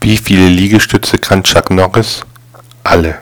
Wie viele Liegestütze kann Chuck Norris? Alle